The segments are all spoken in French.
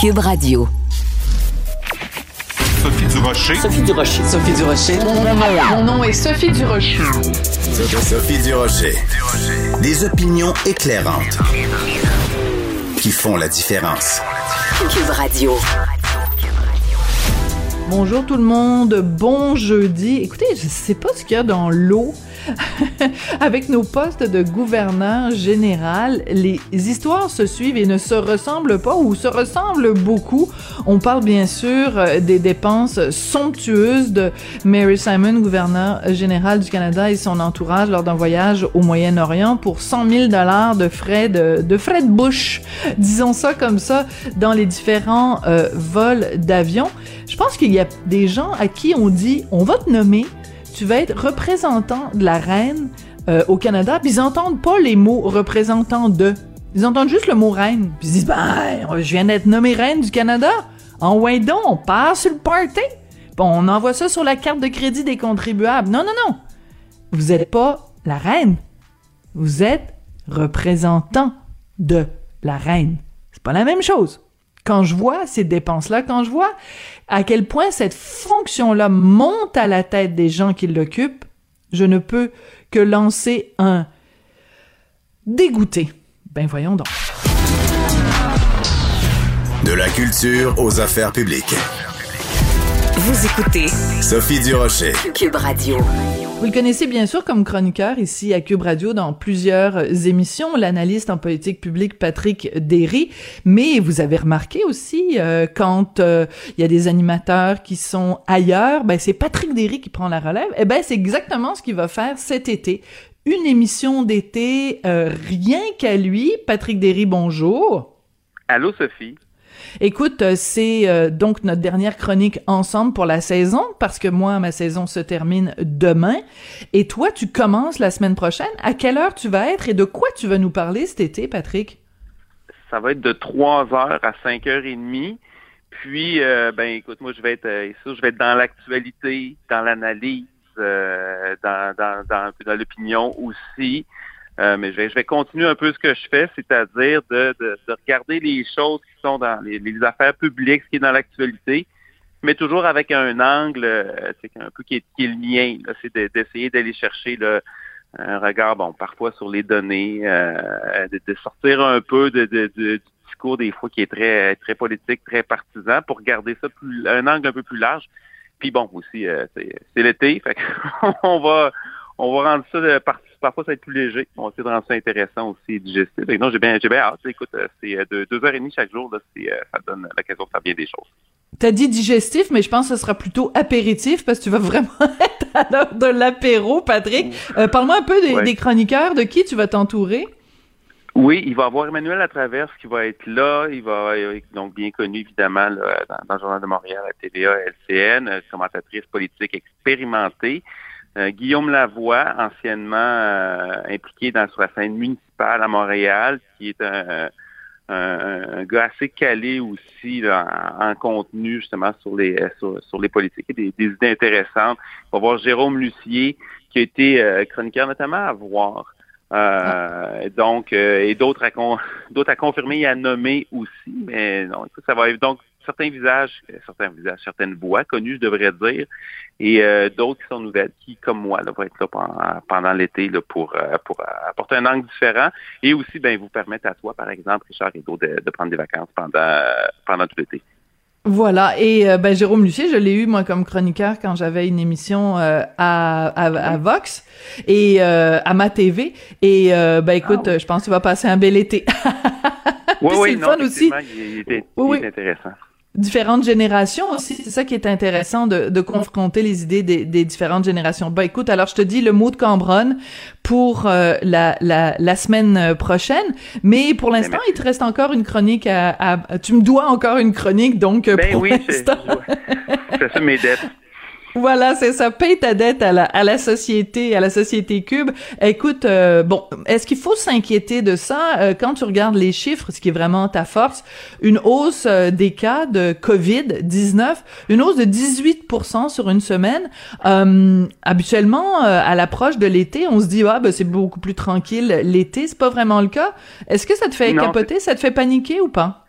Cube Radio. Sophie Durocher. Sophie Durocher. Sophie Durocher. Mon nom est Sophie Durocher. Sophie Durocher. Des opinions éclairantes qui font la différence. Cube Radio. Bonjour tout le monde, bon jeudi. Écoutez, je sais pas ce qu'il y a dans l'eau Avec nos postes de gouverneur général, les histoires se suivent et ne se ressemblent pas ou se ressemblent beaucoup. On parle bien sûr euh, des dépenses somptueuses de Mary Simon, gouverneur général du Canada et son entourage lors d'un voyage au Moyen-Orient pour 100 000 dollars de frais de, de frais de bouche, disons ça comme ça, dans les différents euh, vols d'avion. Je pense qu'il y a des gens à qui on dit on va te nommer tu vas être représentant de la reine euh, au Canada, puis ils entendent pas les mots représentant de. Ils entendent juste le mot reine, puis ils disent ben, je viens d'être nommée reine du Canada. En donc, on passe sur le party. Bon, on envoie ça sur la carte de crédit des contribuables. Non, non, non. Vous êtes pas la reine. Vous êtes représentant de la reine. C'est pas la même chose. Quand je vois ces dépenses-là, quand je vois à quel point cette fonction-là monte à la tête des gens qui l'occupent, je ne peux que lancer un dégoûté. Ben voyons donc. De la culture aux affaires publiques. Vous écoutez Sophie Durocher. Cube Radio. Vous le connaissez bien sûr comme chroniqueur ici à Cube Radio dans plusieurs émissions, l'analyste en politique publique Patrick Derry, mais vous avez remarqué aussi euh, quand euh, il y a des animateurs qui sont ailleurs, ben c'est Patrick Derry qui prend la relève. Eh ben c'est exactement ce qu'il va faire cet été. Une émission d'été euh, rien qu'à lui. Patrick Derry, bonjour. Allô Sophie. Écoute, euh, c'est euh, donc notre dernière chronique ensemble pour la saison, parce que moi, ma saison se termine demain. Et toi, tu commences la semaine prochaine. À quelle heure tu vas être et de quoi tu vas nous parler cet été, Patrick? Ça va être de 3 heures à 5 heures et demie. Puis, euh, ben, écoute, moi, je vais être, je vais être dans l'actualité, dans l'analyse, dans, dans l'opinion aussi. Euh, mais je vais, continuer un peu ce que je fais, c'est-à-dire de, de, de, regarder les choses qui sont dans les, affaires publiques, ce qui est dans l'actualité, mais toujours avec un angle, euh, c'est un peu qui est, le mien, c'est d'essayer d'aller chercher un regard, bon, parfois sur les données, euh, de, sortir un peu de, du discours des fois qui est très très politique, très partisan, pour garder ça plus, un angle un peu plus large. Puis bon, aussi, c'est l'été, fait on va on va rendre ça de partie parfois ça va être plus léger. On va essayer de rendre ça intéressant aussi et digestif. non, j'ai bien, j'ai bien hâte. Écoute, euh, c'est euh, de deux heures et demie chaque jour, là, c'est, euh, ça donne l'occasion de faire bien des choses. T'as dit digestif, mais je pense que ce sera plutôt apéritif parce que tu vas vraiment être à l'heure de l'apéro, Patrick. parle-moi un peu des, des, chroniqueurs, de qui tu vas t'entourer? Oui, il va y avoir Emmanuel Latraverse qui va être là. Il va donc bien connu évidemment là, dans, dans, le Journal de Montréal, à TVA, LCN, commentatrice politique expérimentée. Euh, Guillaume Lavoie, anciennement euh, impliqué dans la scène municipale à Montréal, qui est un, un, gars assez calé aussi en, contenu justement sur les sur, les politiques, des, des, idées intéressantes. On va voir Jérôme Lucier, qui a été euh, chroniqueur notamment à voir. donc et d'autres à d'autres à confirmer et à nommer aussi, mais non, ça va donc certains visages, certains visages, certaines voix connues, je devrais dire, et d'autres qui sont nouvelles, qui, comme moi, là, vont être là pendant, l'été là, pour, pour apporter un angle différent et aussi ben, vous permettre à toi, par exemple, Richard Rideau, de, de prendre des vacances pendant, pendant tout l'été. Voilà. Et euh, ben, Jérôme Lucier, je l'ai eu, moi, comme chroniqueur quand j'avais une émission euh, à, à, Vox et euh, à ma TV. Et ben, écoute, ah je pense que tu vas passer un bel été. oui, oui, c'est le fun aussi. Il, oui, intéressant différentes générations aussi. C'est ça qui est intéressant de, de confronter les idées des, des, différentes générations. Bah écoute, alors je te dis le mot de Cambronne pour euh, la, la, la, semaine prochaine, mais pour ben, l'instant, il te reste encore une chronique à, à, Tu me dois encore une chronique, donc euh, ben pour oui, l'instant... c'est ça mes dettes. Voilà, c'est ça. Paye ta dette à la, à la société, à la société Cube. Écoute, euh, bon, est-ce qu'il faut s'inquiéter de ça? Euh, quand tu regardes les chiffres, ce qui est vraiment ta force, une hausse euh, des cas de Covid-19, une hausse de 18% sur une semaine. habituellement, à l'approche de l'été, on se dit ah ben c'est beaucoup plus tranquille l'été. C'est pas vraiment le cas. Est-ce que ça te fait capoter, ça te fait paniquer ou pas?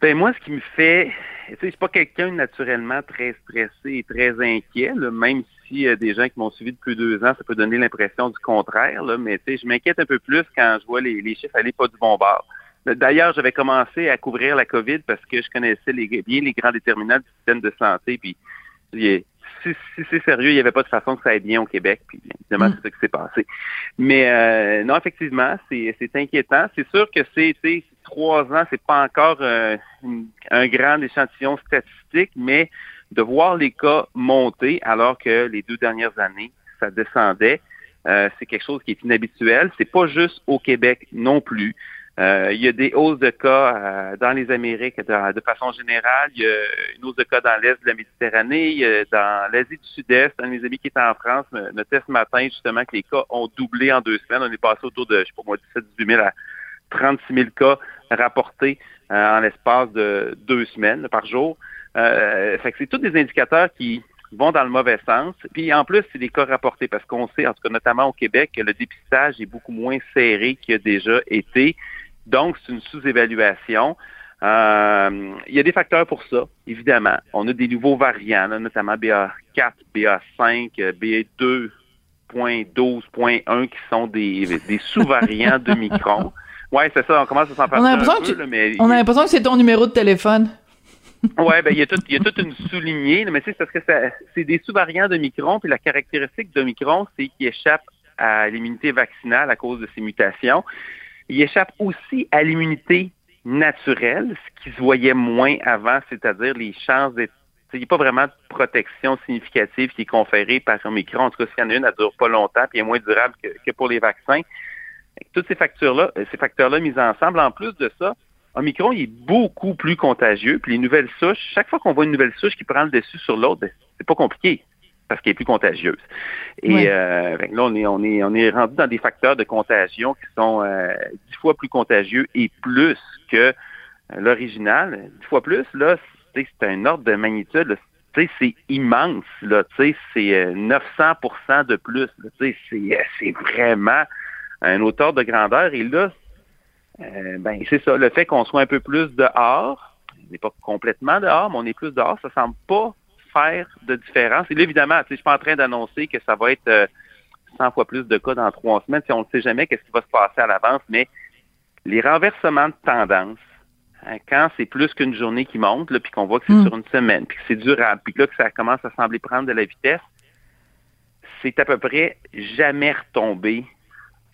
Ben moi, ce qui me fait je suis pas quelqu'un naturellement très stressé et très inquiet, même si y a des gens qui m'ont suivi depuis deux ans, ça peut donner l'impression du contraire, là, mais je m'inquiète un peu plus quand je vois les, chiffres aller pas du bon bord. D'ailleurs, j'avais commencé à couvrir la COVID parce que je connaissais les, bien les grands déterminants du système de santé. Puis, si, c'est sérieux, il n'y avait pas de façon que ça aille bien au Québec. Puis, évidemment, mm. c'est ça qui s'est passé. Mais euh, non, effectivement, c'est inquiétant. C'est sûr que c'est trois ans, c'est pas encore euh, un grand échantillon statistique, mais de voir les cas monter alors que les deux dernières années, ça descendait, euh, c'est quelque chose qui est inhabituel. C'est pas juste au Québec non plus. Euh, il y a des hausses de cas dans les Amériques de, façon générale. Il y a une hausse de cas dans l'Est de la Méditerranée, il y a dans l'Asie du Sud-Est. Un de mes amis qui est en France me ce matin justement que les cas ont doublé en deux semaines. On est passé autour de, je sais pas moi, 17 18 000 à 36 000 cas rapportés euh, en l'espace de deux semaines par jour. Euh, fait que c'est tous des indicateurs qui vont dans le mauvais sens. Puis en plus, c'est des cas rapportés parce qu'on sait, en tout cas notamment au Québec, que le dépistage est beaucoup moins serré qu'il a déjà été. Donc, c'est une sous-évaluation. Euh, il y a des facteurs pour ça, évidemment. On a des nouveaux variants, notamment BA4, BA5, BA2.12.1 qui sont des, des sous-variants de Micron. Oui, c'est ça, on commence à s'en parler. On a l'impression que c'est ton numéro de téléphone. oui, ben il y a tout, toute une soulignée, mais c'est parce que c'est des sous-variants de Micron, puis la caractéristique de Micron, c'est qu'il échappe à l'immunité vaccinale à cause de ses mutations. Il échappe aussi à l'immunité naturelle, ce qui se voyait moins avant, c'est-à-dire les chances d'être il n'y a pas vraiment de protection significative qui est conférée par Omicron. En tout cas, s'il y en a une, elle ne dure pas longtemps et est moins durable que pour les vaccins. Toutes ces factures-là, euh, ces facteurs-là mis ensemble, en plus de ça, Omicron, il est beaucoup plus contagieux. Puis les nouvelles souches, chaque fois qu'on voit une nouvelle souche qui prend le dessus sur l'autre, ben, c'est pas compliqué parce qu'elle est plus contagieuse. Et euh, là, on est, on est, on est rendu dans des facteurs de contagion qui sont euh, dix fois plus contagieux et plus que l'original. Dix fois plus, là, c'est un ordre de magnitude. C'est immense, là, c'est 900% de plus. C'est vraiment un auteur de grandeur. Et là, euh, ben c'est ça, le fait qu'on soit un peu plus dehors, on n'est pas complètement dehors, mais on est plus dehors, ça semble pas faire de différence. Et là, évidemment, je suis pas en train d'annoncer que ça va être 100 euh, fois plus de cas dans trois semaines. Si on ne sait jamais qu'est-ce qui va se passer à l'avance, mais les renversements de tendance, hein, quand c'est plus qu'une journée qui monte, puis qu'on voit que c'est hmm. sur une semaine, puis que c'est durable, puis là, que ça commence à sembler prendre de la vitesse, c'est à peu près jamais retombé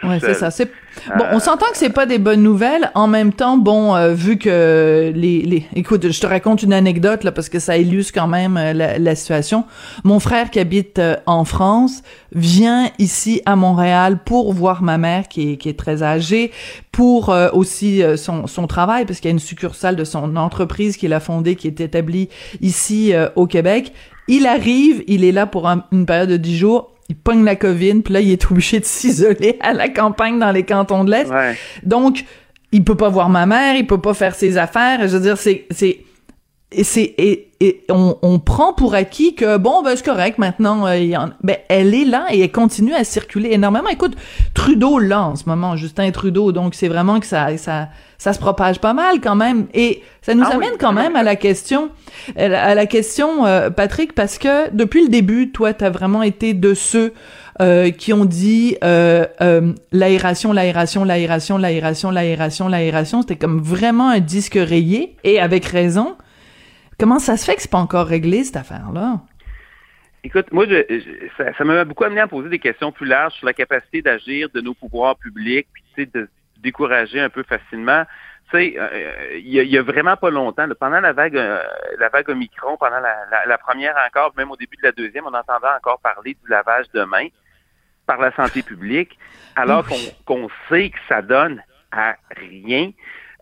Ouais, c'est ça. C'est bon. On s'entend que c'est pas des bonnes nouvelles. En même temps, bon, euh, vu que les, les, écoute, je te raconte une anecdote là parce que ça illustre quand même euh, la, la, situation. Mon frère qui habite euh, en France vient ici à Montréal pour voir ma mère qui est, qui est très âgée, pour aussi son, son travail parce qu'il y a une succursale de son entreprise qu'il a fondée qui est établie ici au Québec. Il arrive, il est là pour une période de dix jours il pogne la COVID, puis là, il est obligé de s'isoler à la campagne dans les cantons de l'Est. Donc, il peut pas voir ma mère, il peut pas faire ses affaires. Je veux dire, c'est, c'est, et c'est et, on, on, prend pour acquis que bon ben c'est correct maintenant euh, y en, ben elle est là et elle continue à circuler énormément écoute Trudeau là en ce moment Justin Trudeau donc c'est vraiment que ça ça ça se propage pas mal quand même et ça nous ah amène quand même à la question à la question euh, Patrick parce que depuis le début toi tu as vraiment été de ceux euh, qui ont dit euh, euh, l'aération, l'aération, l'aération, l'aération, l'aération, l'aération. C'était comme vraiment un disque rayé et avec raison. Comment ça se fait que c'est pas encore réglé cette affaire-là? Écoute, moi, ça, m'a beaucoup amené à poser des questions plus larges sur la capacité d'agir de nos pouvoirs publics, puis de décourager un peu facilement. Tu sais, il y, a vraiment pas longtemps, pendant la vague, la vague Omicron, pendant la, première encore, même au début de la deuxième, on entendait encore parler du lavage de mains par la santé publique, alors qu'on sait que ça donne à rien.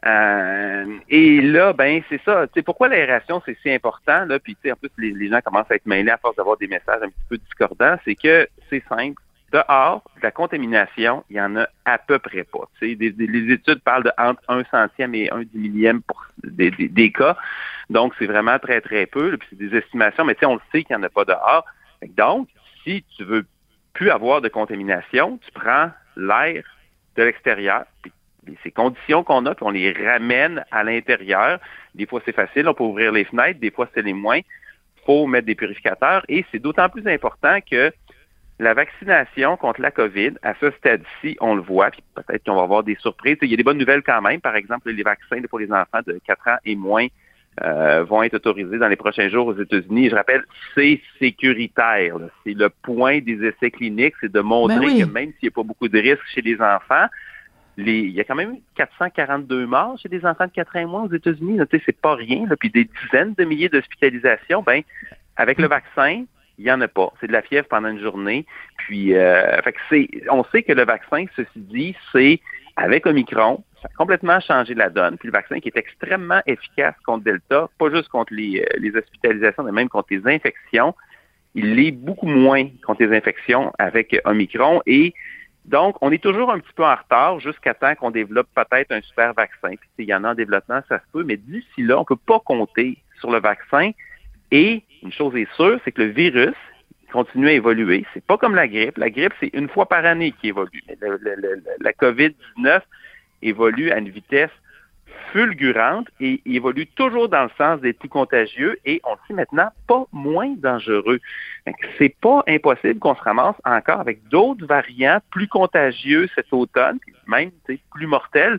Euh, et là, ben c'est ça. Sais, pourquoi l'aération c'est si important là? Puis en plus les, gens commencent à être mêlés à force d'avoir des messages un petit peu discordants. C'est que c'est simple. Dehors, de la contamination, il y en a à peu près pas. Tu sais, les études parlent de entre un centième et un dix millième pour des, des, cas. Donc c'est vraiment très très peu. Puis c'est des estimations, mais tu sais, on le sait qu'il n'y en a pas dehors. Donc, si tu veux plus avoir de contamination, tu prends l'air de l'extérieur, ces conditions qu'on a, puis on les ramène à l'intérieur. Des fois, c'est facile, on peut ouvrir les fenêtres, des fois, c'est les moins. Il faut mettre des purificateurs et c'est d'autant plus important que la vaccination contre la COVID, à ce stade-ci, on le voit, puis peut-être qu'on va avoir des surprises. Il y a des bonnes nouvelles quand même. Par exemple, les vaccins pour les enfants de 4 ans et moins euh, vont être autorisés dans les prochains jours aux États-Unis. Je rappelle, c'est sécuritaire. C'est le point des essais cliniques, c'est de montrer ben que même s'il n'y a pas beaucoup de risques chez les enfants, il y a quand même 442 morts chez des enfants de 4 ans moins aux États-Unis. C'est pas rien. Puis des dizaines de milliers d'hospitalisations. Ben, avec le vaccin, il n'y en a pas. C'est de la fièvre pendant une journée. Puis, euh, on sait que le vaccin, ceci dit, c'est avec Omicron, ça a complètement changé la donne. Puis le vaccin qui est extrêmement efficace contre Delta, pas juste contre les, euh, les hospitalisations, mais même contre les infections, il l'est beaucoup moins contre les infections avec Omicron. Et donc, on est toujours un petit peu en retard jusqu'à temps qu'on développe peut-être un super vaccin. Puis il y en a en développement, ça se peut, mais d'ici là, on ne peut pas compter sur le vaccin. Et une chose est sûre, c'est que le virus continue à évoluer. C'est pas comme la grippe. La grippe, c'est une fois par année qui évolue. la COVID-19, évolue à une vitesse fulgurante et évolue toujours dans le sens des plus contagieux et on le sait maintenant pas moins dangereux. C'est pas impossible qu'on se ramasse encore avec d'autres variants plus contagieux cet automne, même plus mortels.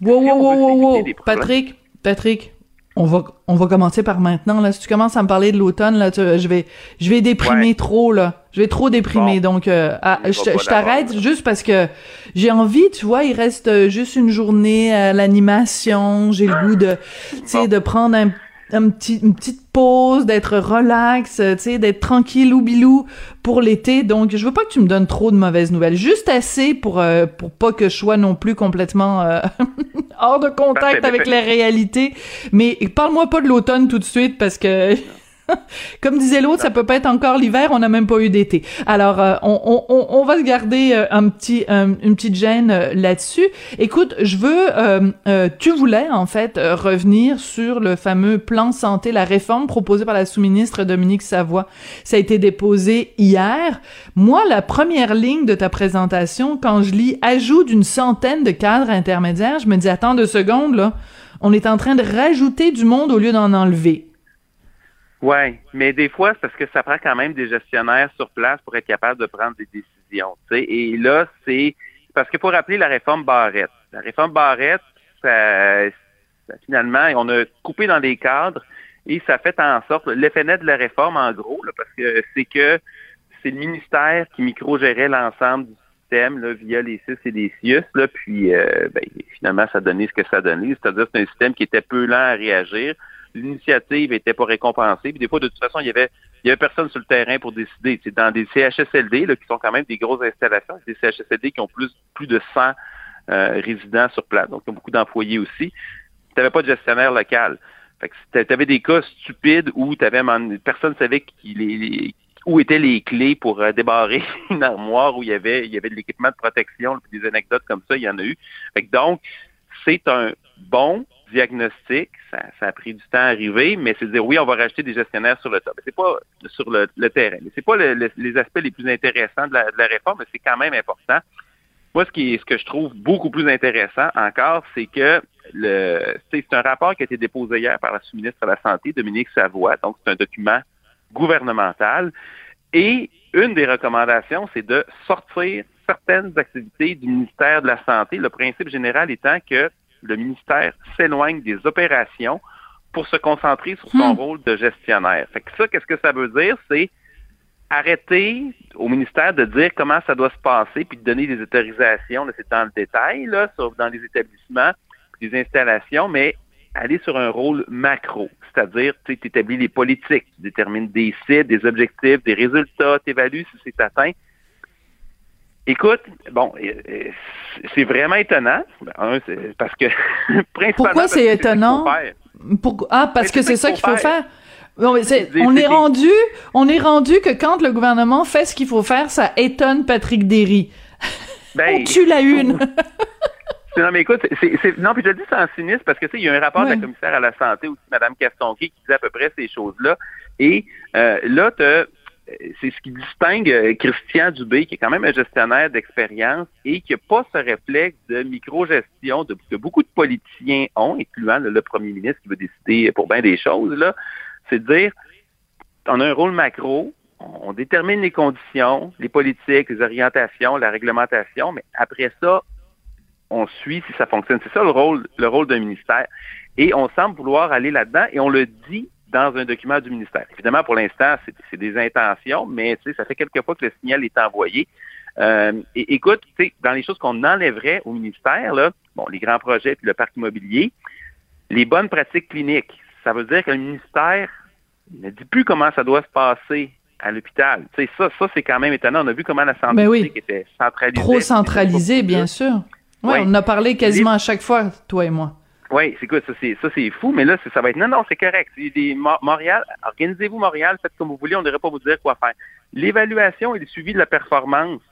Wow, wow, wow, wow, Patrick, Patrick, on va on va commencer par maintenant là. Si tu commences à me parler de l'automne là, je vais je vais déprimer trop là. Je vais trop déprimer. Donc euh, je, t'arrête juste parce que j'ai envie, tu vois, il reste euh, juste une journée à l'animation. J'ai le goût de tu sais de prendre un un petit, une petite pause, d'être relax, tu sais, d'être tranquille ou bilou pour l'été. Donc, je veux pas que tu me donnes trop de mauvaises nouvelles. Juste assez pour euh, pour pas que je sois non plus complètement euh, hors de contact avec la réalité. Mais parle-moi pas de l'automne tout de suite parce que Comme disait l'autre, ça peut pas être encore l'hiver, on n'a même pas eu d'été. Alors, euh, on, on, on, va se garder euh, un petit, une petite gêne euh, là-dessus. Écoute, je veux, tu voulais en fait revenir sur le fameux plan santé, la réforme proposée par la sous-ministre Dominique Savoie. Ça a été déposé hier. Moi, la première ligne de ta présentation, quand je lis ajout d'une centaine de cadres intermédiaires, je me dis attends deux secondes là, on est en train de rajouter du monde au lieu d'en enlever. Oui, mais des fois, c'est parce que ça prend quand même des gestionnaires sur place pour être capable de prendre des décisions. sais. Et là, c'est parce que pour rappeler la réforme Barrette, la réforme Barrette, ça, finalement, on a coupé dans des cadres et ça fait en sorte, l'effet net de la réforme, en gros, parce que c'est que c'est le ministère qui micro-gérait l'ensemble du système là, via les CIS et les CIUS, là, puis euh, ben, finalement, ça donnait ce que ça donnait, c'est-à-dire c'est un système qui était peu lent à réagir l'initiative n'était pas récompensée. Puis des fois, de toute façon, il y avait il y avait personne sur le terrain pour décider. C'est dans des CHSLD là, qui sont quand même des grosses installations, des CHSLD qui ont plus plus de 100 euh, résidents sur place, donc ils ont beaucoup d'employés aussi. Tu n'avais pas de gestionnaire local. tu avais des cas stupides où tu avais personne savait qui les, où étaient les clés pour euh, débarrer une armoire où il y avait il y avait de l'équipement de protection, des anecdotes comme ça, il y en a eu. donc c'est un bon diagnostic. Ça, a pris du temps à arriver, mais c'est de dire oui, on va rajouter des gestionnaires sur le top. C'est pas sur le, terrain. Mais c'est pas les aspects les plus intéressants de la, réforme, mais c'est quand même important. Moi, ce que je trouve beaucoup plus intéressant encore, c'est que c'est un rapport qui a été déposé hier par la sous-ministre de la Santé, Dominique Savoie. Donc, c'est un document gouvernemental. Et une des recommandations, c'est de sortir certaines activités du ministère de la Santé, le principe général étant que le ministère s'éloigne des opérations pour se concentrer sur son hmm. rôle de gestionnaire. Fait que ça, qu'est-ce que ça veut dire? C'est arrêter au ministère de dire comment ça doit se passer, puis de donner des autorisations, c'est dans le détail, là, sauf dans les établissements, les installations, mais aller sur un rôle macro, c'est-à-dire tu établis les politiques, tu détermines des sites, des objectifs, des résultats, tu évalues si c'est atteint. Écoute, bon, c'est vraiment étonnant. Ben, parce que Pourquoi c'est étonnant? Ah, parce que c'est ça qu'il faut faire. on est rendu, on est rendu que quand le gouvernement fait ce qu'il faut faire, ça étonne Patrick Derry. Ben, on tue la une. non, mais écoute, c'est, non, puis je le dis sans cynisme parce que tu sais, il y a un rapport de la commissaire à la santé aussi, Mme Castonguay, qui dit à peu près ces choses-là. Et euh, là, tu c'est ce qui distingue euh, Christian Dubé, qui est quand même un gestionnaire d'expérience et qui n'a pas ce réflexe de micro-gestion que beaucoup de politiciens ont, incluant le, premier ministre qui veut décider pour bien des choses, là, c'est de dire on a un rôle macro, on détermine les conditions, les politiques, les orientations, la réglementation, mais après ça, on suit si ça fonctionne. C'est ça le rôle, le rôle d'un ministère. Et on semble vouloir aller là-dedans et on le dit dans un document du ministère. Évidemment, pour l'instant, c'est des intentions, mais ça fait quelques fois que le signal est envoyé. Euh, et écoute, dans les choses qu'on enlèverait au ministère, là, bon, les grands projets puis le parc immobilier, les bonnes pratiques cliniques, ça veut dire que le ministère ne dit plus comment ça doit se passer à l'hôpital. Ça, ça c'est quand même étonnant. On a vu comment la santé ben était centralisée. Trop centralisée, bien sûr. Ouais, On en a parlé quasiment à chaque fois, toi et moi. Oui, c'est ça c'est ça c'est fou, mais là ça va être non non c'est correct. Des, Montréal, organisez-vous Montréal, faites comme vous voulez, on ne devrait pas vous dire quoi faire. L'évaluation et le suivi de la performance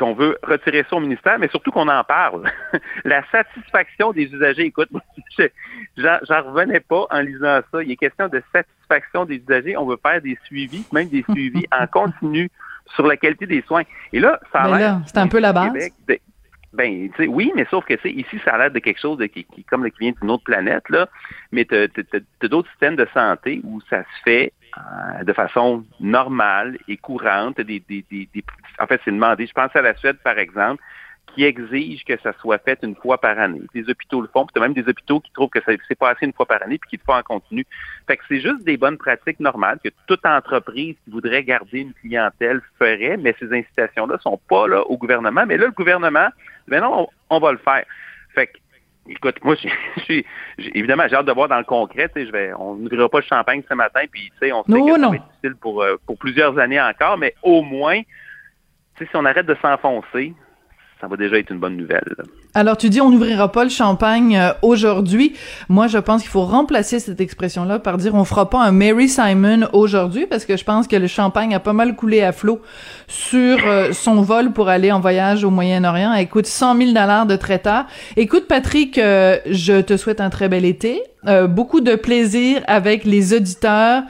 qu'on veut retirer ça au ministère, mais surtout qu'on en parle. la satisfaction des usagers, écoute, j'en revenais pas en lisant ça. Il est question de satisfaction des usagers. On veut faire des suivis, même des suivis en continu sur la qualité des soins. Et là, ça a l'air... C'est un peu la base. Ben, oui, mais sauf que ici, ça a l'air de quelque chose de, qui, qui, comme qui vient d'une autre planète, là. Mais tu d'autres systèmes de santé où ça se fait euh, de façon normale et courante. Des, des, des, en fait, c'est demandé. Je pense à la Suède, par exemple, qui exige que ça soit fait une fois par année. Les hôpitaux le font, puis même des hôpitaux qui trouvent que c'est pas assez une fois par année, puis qui le font en continu. Fait que c'est juste des bonnes pratiques normales que toute entreprise qui voudrait garder une clientèle ferait, mais ces incitations-là sont pas là au gouvernement. Mais là, le gouvernement, ben non, on, va le faire. Fait que Écoute, moi, je suis, évidemment, j'ai hâte de voir dans le concret. Je vais, on n'ouvrira pas le champagne ce matin, puis on sait que ça va être difficile pour, euh, pour plusieurs années encore, mais au moins, si on arrête de s'enfoncer, ça va déjà être une bonne nouvelle. Alors tu dis on n'ouvrira pas le champagne euh, aujourd'hui. Moi je pense qu'il faut remplacer cette expression-là par dire on fera pas un Mary Simon aujourd'hui parce que je pense que le champagne a pas mal coulé à flot sur euh, son vol pour aller en voyage au Moyen-Orient. Elle coûte 100 000 dollars de traiteur. Écoute Patrick, euh, je te souhaite un très bel été, beaucoup de plaisir avec les auditeurs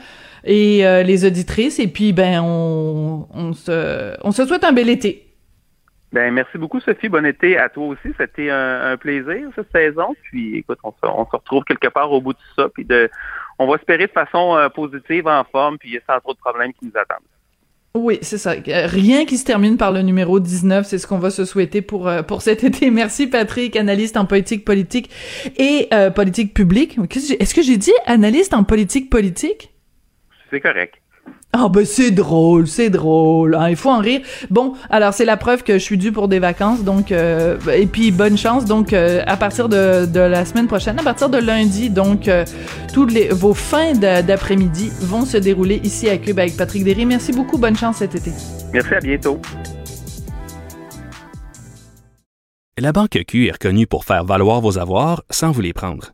et les auditrices et puis ben on, on se on se souhaite un bel été. Ben, merci beaucoup, Sophie. Bon été à toi aussi. C'était un, plaisir, cette saison. Puis, écoute, on se, on se, retrouve quelque part au bout de ça. Puis, de, on va espérer de façon euh, positive, en forme, puis sans trop de problèmes qui nous attendent. Oui, c'est ça. Rien qui se termine par le numéro 19, c'est ce qu'on va se souhaiter pour euh, pour cet été. Merci Patrick, analyste en politique politique et euh, politique publique. Est-ce que j'ai dit analyste en politique politique? C'est correct. Ah ben c'est drôle, c'est drôle, hein, il faut en rire. Bon, alors c'est la preuve que je suis due pour des vacances, donc euh, et puis bonne chance. Donc euh, à partir de, de, la semaine prochaine, à partir de lundi, donc euh, toutes les vos fins d'après-midi vont se dérouler ici à Cube avec Patrick Derry. Merci beaucoup, bonne chance cet été. Merci, à bientôt. La Banque Q est reconnue pour faire valoir vos avoirs sans vous les prendre.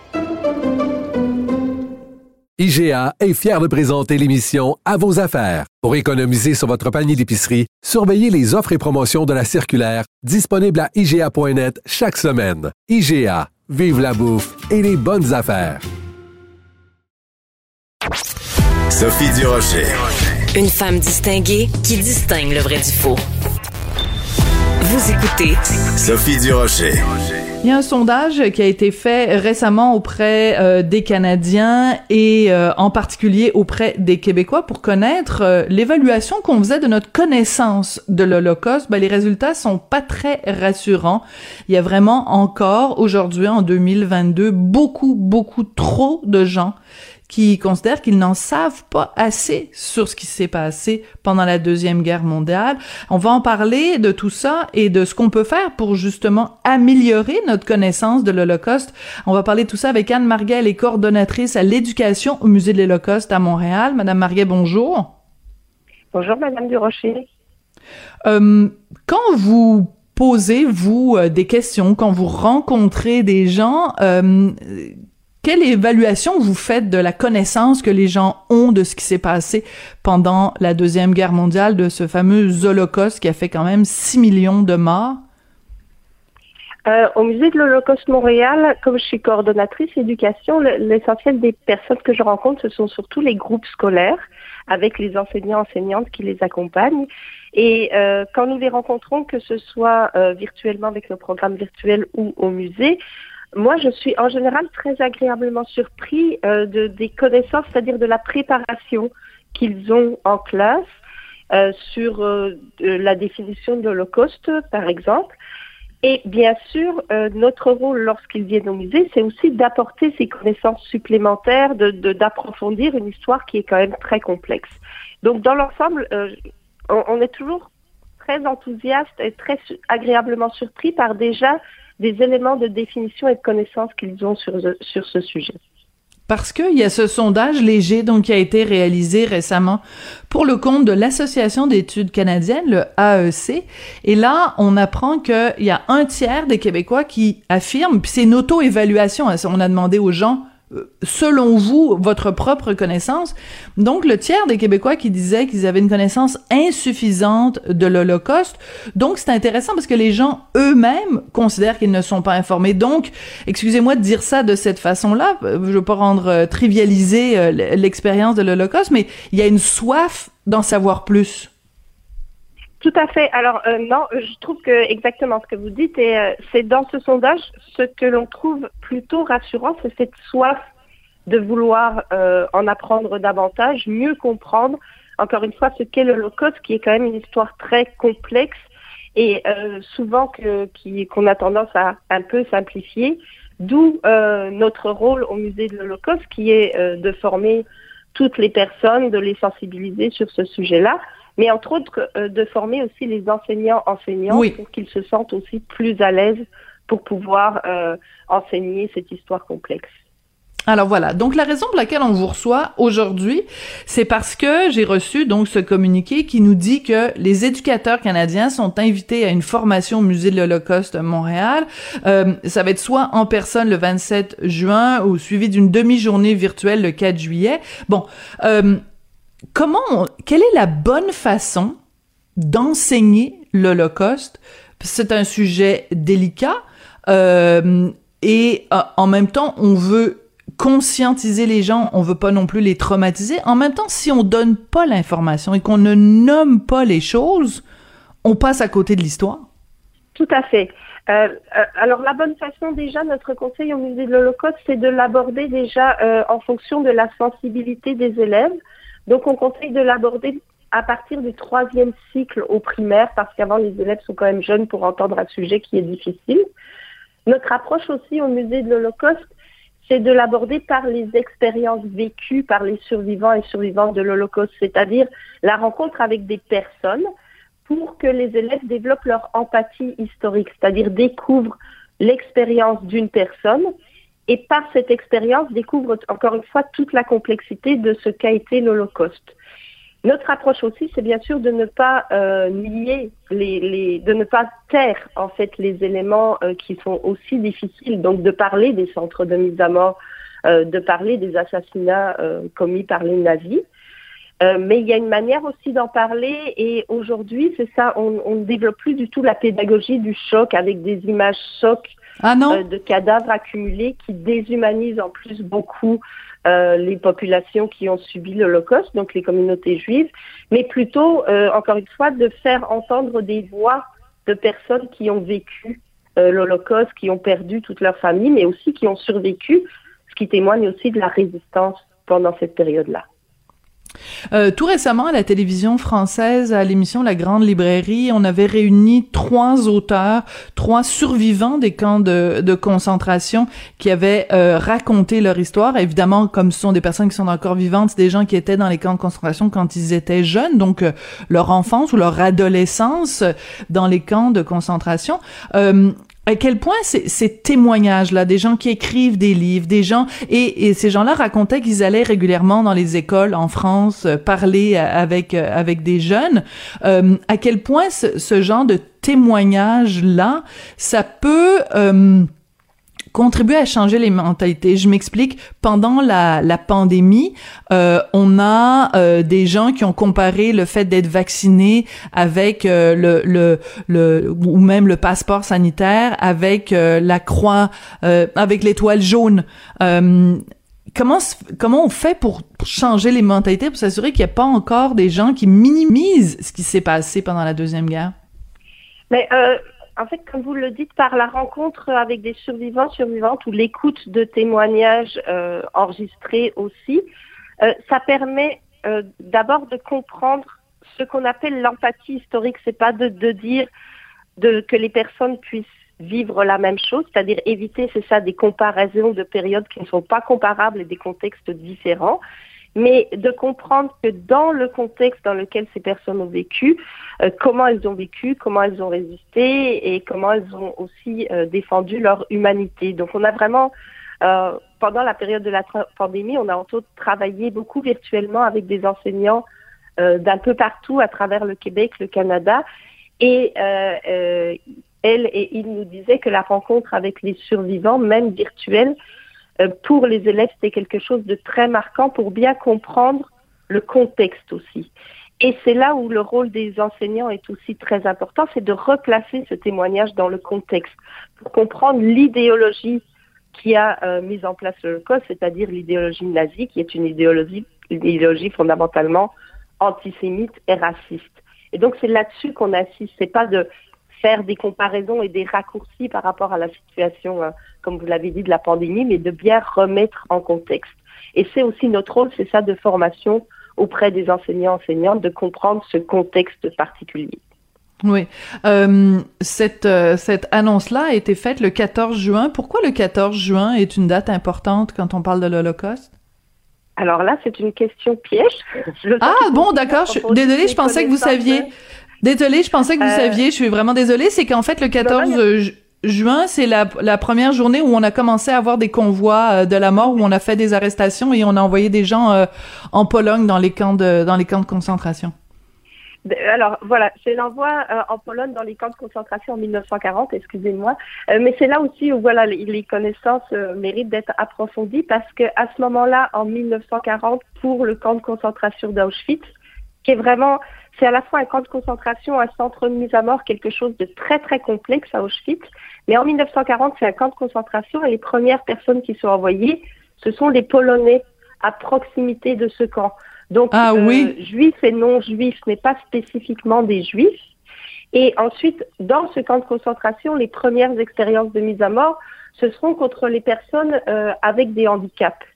IGA est fier de présenter l'émission À vos affaires. Pour économiser sur votre panier d'épicerie, surveillez les offres et promotions de la circulaire disponible à IGA.net chaque semaine. IGA, vive la bouffe et les bonnes affaires. Sophie Durocher. Une femme distinguée qui distingue le vrai du faux. Vous écoutez Sophie Durocher. Il y a un sondage qui a été fait récemment auprès euh, des Canadiens et euh, en particulier auprès des Québécois pour connaître euh, l'évaluation qu'on faisait de notre connaissance de l'Holocauste. Ben, les résultats sont pas très rassurants. Il y a vraiment encore aujourd'hui en 2022 beaucoup beaucoup trop de gens qui considèrent qu'ils n'en savent pas assez sur ce qui s'est passé pendant la Deuxième Guerre mondiale. On va en parler de tout ça et de ce qu'on peut faire pour justement améliorer notre connaissance de l'Holocauste. On va parler de tout ça avec Anne Marguet, elle est coordonnatrice à l'éducation au Musée de l'Holocauste à Montréal. Madame Marguet, bonjour. Bonjour, Madame Durocher. Euh, quand vous posez, vous, euh, des questions, quand vous rencontrez des gens, euh, quelle évaluation vous faites de la connaissance que les gens ont de ce qui s'est passé pendant la Deuxième Guerre mondiale, de ce fameux Holocauste qui a fait quand même 6 millions de morts? Euh, au musée de l'Holocauste Montréal, comme je suis coordonnatrice éducation, l'essentiel des personnes que je rencontre, ce sont surtout les groupes scolaires avec les enseignants enseignantes qui les accompagnent. Et euh, quand nous les rencontrons, que ce soit euh, virtuellement avec le programme virtuel ou au musée, moi, je suis en général très agréablement surpris euh, de, des connaissances, c'est-à-dire de la préparation qu'ils ont en classe euh, sur euh, la définition de l'Holocauste, par exemple. Et bien sûr, euh, notre rôle lorsqu'ils viennent au musée, c'est aussi d'apporter ces connaissances supplémentaires, de d'approfondir une histoire qui est quand même très complexe. Donc, dans l'ensemble, euh, on, on, est toujours très enthousiaste et très agréablement surpris par déjà des éléments de définition et de connaissance qu'ils ont sur, sur ce sujet. Parce qu'il y a ce sondage léger donc qui a été réalisé récemment pour le compte de l'Association d'études canadiennes, le AEC. Et là, on apprend qu'il y a un tiers des Québécois qui affirment, puis c'est une auto-évaluation, hein, on a demandé aux gens selon vous, votre propre connaissance. Donc, le tiers des Québécois qui disaient qu'ils avaient une connaissance insuffisante de l'Holocauste. Donc, c'est intéressant parce que les gens eux-mêmes considèrent qu'ils ne sont pas informés. Donc, excusez-moi de dire ça de cette façon-là. Je veux pas rendre euh, trivialiser euh, l'expérience de l'Holocauste, mais il y a une soif d'en savoir plus. Tout à fait. Alors euh, non, je trouve que exactement ce que vous dites, et euh, c'est dans ce sondage ce que l'on trouve plutôt rassurant, c'est cette soif de vouloir euh, en apprendre davantage, mieux comprendre, encore une fois, ce qu'est l'Holocauste, qui est quand même une histoire très complexe et souvent qu'on a tendance à un peu simplifier. D'où notre rôle au musée de l'Holocauste, qui est de former toutes les personnes, de les sensibiliser sur ce sujet-là mais entre autres euh, de former aussi les enseignants enseignants pour qu'ils se sentent aussi plus à l'aise pour pouvoir euh, enseigner cette histoire complexe. Alors voilà, donc la raison pour laquelle on vous reçoit aujourd'hui, c'est parce que j'ai reçu donc ce communiqué qui nous dit que les éducateurs canadiens sont invités à une formation au musée de l'Holocauste à Montréal. Euh, ça va être soit en personne le 27 juin ou suivi d'une demi-journée virtuelle le 4 juillet. Bon, euh, comment, quelle est la bonne façon d'enseigner l'Holocauste? C'est un sujet délicat euh, et euh, en même temps, on veut conscientiser les gens, on veut pas non plus les traumatiser. En même temps, si on donne pas l'information et qu'on ne nomme pas les choses, on passe à côté de l'histoire. Tout à fait. Euh, alors la bonne façon déjà, notre conseil au musée de l'Holocauste, c'est de l'aborder déjà en fonction de la sensibilité des élèves. Donc on conseille de l'aborder à partir du troisième cycle au primaire, parce qu'avant les élèves sont quand même jeunes pour entendre un sujet qui est difficile. Notre approche aussi au musée de l'Holocauste, c'est de l'aborder par les expériences vécues par les survivants et survivantes de l'Holocauste, c'est-à-dire la rencontre avec des personnes pour que les élèves développent leur empathie historique, c'est-à-dire découvrent l'expérience d'une personne et par cette expérience découvrent encore une fois toute la complexité de ce qu'a été l'Holocauste. Notre approche aussi, c'est bien sûr de ne pas euh, nier, de ne pas taire en fait les éléments euh, qui sont aussi difficiles, donc de parler des centres de mise à mort, euh, de parler des assassinats commis par les nazis, mais il y a une manière aussi d'en parler. Et aujourd'hui, c'est ça, on, ne développe plus du tout la pédagogie du choc avec des images chocs ah euh, de cadavres accumulés qui déshumanisent en plus beaucoup euh, les populations qui ont subi l'Holocauste, donc les communautés juives, mais plutôt, encore une fois, de faire entendre des voix de personnes qui ont vécu l'Holocauste, qui ont perdu toute leur famille, mais aussi qui ont survécu, ce qui témoigne aussi de la résistance pendant cette période-là. Euh, tout récemment, à la télévision française, à l'émission La Grande Librairie, on avait réuni trois auteurs, trois survivants des camps de, de concentration qui avaient euh, raconté leur histoire. Évidemment, comme ce sont des personnes qui sont encore vivantes, des gens qui étaient dans les camps de concentration quand ils étaient jeunes, donc euh, leur enfance ou leur adolescence dans les camps de concentration à quel point ces, témoignages-là, des gens qui écrivent des livres, des gens et, ces gens-là racontaient qu'ils allaient régulièrement dans les écoles en France euh, parler avec euh, avec des jeunes. Euh, à quel point ce, genre de témoignage-là, ça peut contribuer à changer les mentalités. Je m'explique. Pendant la, la pandémie, euh, on a euh, des gens qui ont comparé le fait d'être vacciné avec euh, le, le, le ou même le passeport sanitaire avec euh, la croix, euh, avec l'étoile jaune. comment comment on fait pour, changer les mentalités pour s'assurer qu'il n'y a pas encore des gens qui minimisent ce qui s'est passé pendant la deuxième guerre? Mais euh, en fait, comme vous le dites, par la rencontre avec des survivants, survivantes ou l'écoute de témoignages euh, enregistrés aussi, euh, ça permet euh, d'abord de comprendre ce qu'on appelle l'empathie historique. C'est pas de, dire que les personnes puissent vivre la même chose, c'est-à-dire éviter, c'est ça, des comparaisons de périodes qui ne sont pas comparables et des contextes différents, mais de comprendre que dans le contexte dans lequel ces personnes ont vécu, euh, comment elles ont vécu, comment elles ont résisté et comment elles ont aussi euh, défendu leur humanité. Donc on a vraiment, euh, pendant la période de la pandémie, on a entre autres travaillé beaucoup virtuellement avec des enseignants d'un peu partout à travers le Québec, le Canada, et elle et il nous disaient que la rencontre avec les survivants, même virtuelle, euh, pour les élèves, c'était quelque chose de très marquant pour bien comprendre le contexte aussi. Et c'est là où le rôle des enseignants est aussi très important, c'est de replacer ce témoignage dans le contexte pour comprendre l'idéologie qui a euh, mis en place le code, c'est-à-dire l'idéologie nazie, qui est une idéologie, idéologie fondamentalement antisémite et raciste. Et donc c'est là-dessus qu'on assiste. C'est pas de faire des comparaisons et des raccourcis par rapport à la situation, euh, comme vous l'avez dit, de la pandémie, mais de bien remettre en contexte. Et c'est aussi notre rôle, c'est ça, de formation auprès des enseignants, enseignantes, de comprendre ce contexte particulier. Oui. Euh, cette, euh, cette annonce-là a été faite le 14 juin. Pourquoi le 14 juin est une date importante quand on parle de l'Holocauste? Alors là, c'est une question piège. ah bon, d'accord. Désolée, je pensais que vous saviez. Désolée, je pensais que vous euh, saviez. Je suis vraiment désolée. C'est qu'en fait, le 14 juin, c'est la, la, première journée où on a commencé à avoir des convois euh, de la mort, où on a fait des arrestations et on a envoyé des gens euh, en Pologne dans les camps de dans les camps de concentration. Alors voilà, c'est l'envoi en Pologne dans les camps de concentration en 1940, excusez-moi. mais c'est là aussi où voilà les, les connaissances méritent d'être approfondies parce que à ce moment-là, en 1940, pour le camp de concentration d'Auschwitz, qui est vraiment c'est à la fois un camp de concentration, un centre de mise à mort, quelque chose de très très complexe à Auschwitz. Mais en 1940, c'est un camp de concentration et les premières personnes qui sont envoyées, ce sont les Polonais à proximité de ce camp. Donc, ah, oui. Euh, juifs et non juifs, mais pas spécifiquement des juifs. Et ensuite, dans ce camp de concentration, les premières expériences de mise à mort, ce seront contre les personnes euh, avec des handicaps.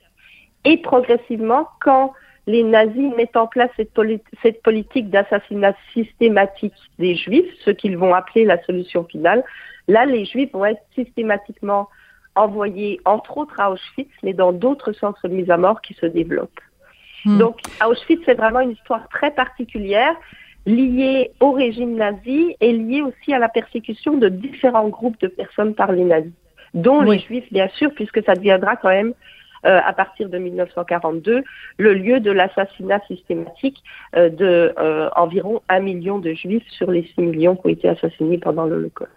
Et progressivement, quand les nazis mettent en place cette, cette politique d'assassinat systématique des juifs, ce qu'ils vont appeler la solution finale, là, les juifs vont être systématiquement envoyés, entre autres à Auschwitz, mais dans d'autres centres de mise à mort qui se développent. Hmm. Donc, Auschwitz, c'est vraiment une histoire très particulière liée au régime nazi et liée aussi à la persécution de différents groupes de personnes par les nazis, dont les juifs, bien sûr, puisque ça deviendra quand même euh, à partir de 1942, le lieu de l'assassinat systématique euh, de euh, environ un million de juifs sur les 6 millions qui ont été assassinés pendant l'Holocauste.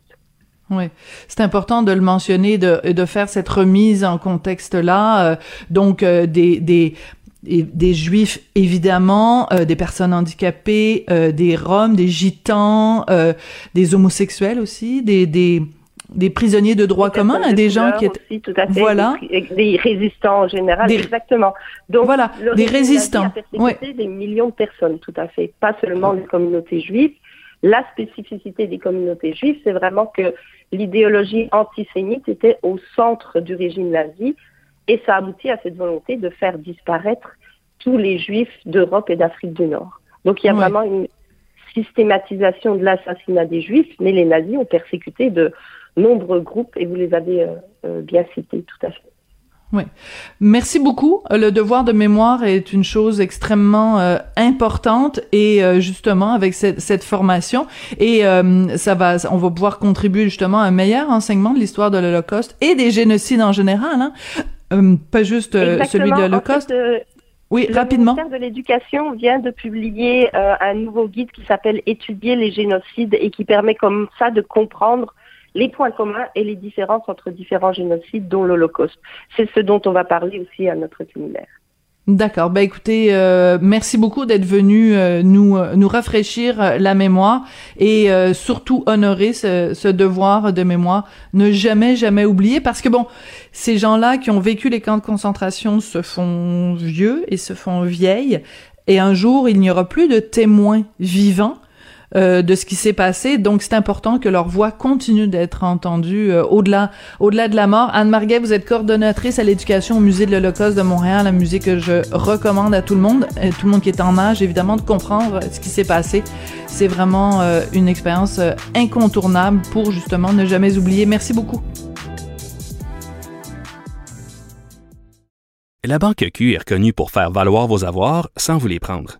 Oui, c'est important de le mentionner, de, de faire cette remise en contexte là. donc des, des des juifs évidemment, des personnes handicapées, des roms, des gitans, des homosexuels aussi, des, des des prisonniers de droit commun, des gens qui étaient tout à fait, voilà, des, résistants en général, exactement. Donc voilà, des résistants, oui. des millions de personnes, tout à fait, pas seulement les communautés juives. La spécificité des communautés juives, c'est vraiment que l'idéologie antisémite était au centre du régime nazi et ça aboutit à cette volonté de faire disparaître tous les juifs d'Europe et d'Afrique du Nord. Donc il y a vraiment une systématisation de l'assassinat des juifs, mais les nazis ont persécuté de nombreux groupes et vous les avez euh, euh, bien cités tout à fait. Oui. Merci beaucoup. Le devoir de mémoire est une chose extrêmement euh, importante et justement avec cette, cette formation et ça va on va pouvoir contribuer justement à un meilleur enseignement de l'histoire de l'Holocauste et des génocides en général hein. pas juste celui de l'Holocauste. oui, rapidement. Le ministère de l'Éducation vient de publier un nouveau guide qui s'appelle Étudier les génocides et qui permet comme ça de comprendre les points communs et les différences entre différents génocides, dont l'Holocauste. C'est ce dont on va parler aussi à notre séminaire. D'accord. Ben écoutez, euh, merci beaucoup d'être venu euh, nous euh, nous rafraîchir la mémoire et surtout honorer ce, ce, devoir de mémoire, ne jamais jamais oublier parce que bon, ces gens-là qui ont vécu les camps de concentration se font vieux et se font vieilles et un jour il n'y aura plus de témoins vivants euh, de ce qui s'est passé. Donc, c'est important que leur voix continue d'être entendue euh, au-delà, au-delà de la mort. Anne Marguet, vous êtes coordonnatrice à l'éducation au musée de l'Holocauste de Montréal, la musée que je recommande à tout le monde, et tout le monde qui est en âge, évidemment, de comprendre ce qui s'est passé. C'est vraiment euh, une expérience incontournable pour justement ne jamais oublier. Merci beaucoup. La Banque Q est reconnue pour faire valoir vos avoirs sans vous les prendre.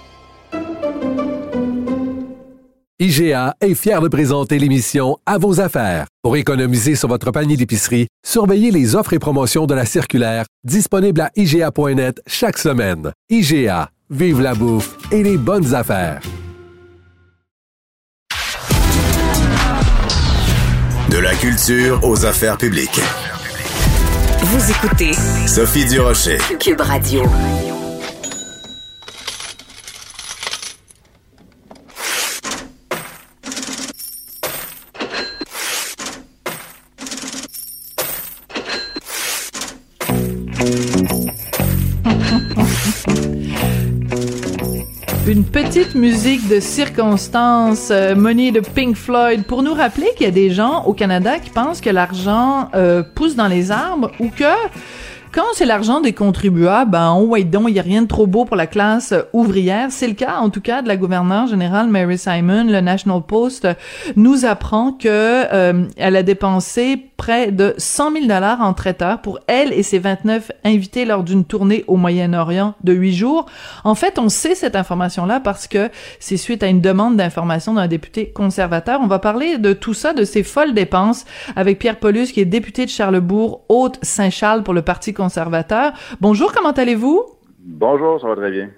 IGA est fier de présenter l'émission À vos affaires. Pour économiser sur votre panier d'épicerie, surveillez les offres et promotions de la circulaire disponible à IGA.net chaque semaine. IGA, vive la bouffe et les bonnes affaires. De la culture aux affaires publiques. Vous écoutez Sophie Durocher, Cube Radio. Petite musique de circonstance, euh, Money de Pink Floyd, pour nous rappeler qu'il y a des gens au Canada qui pensent que l'argent euh, pousse dans les arbres ou que Quand c'est l'argent des contribuables, ben, oh, ouais, donc, il n'y a rien de trop beau pour la classe ouvrière. C'est le cas, en tout cas, de la gouverneure générale Mary Simon. Le National Post nous apprend que euh, elle a dépensé près de 100 000 dollars en traiteur pour elle et ses 29 invités lors d'une tournée au Moyen-Orient de huit jours. En fait, on sait cette information-là parce que c'est suite à une demande d'information d'un député conservateur. On va parler de tout ça, de ces folles dépenses avec Pierre Paulus, qui est député de Charlebourg, Haute-Saint-Charles pour le Parti conservateur. Bonjour, comment allez-vous? Bonjour, ça va très bien.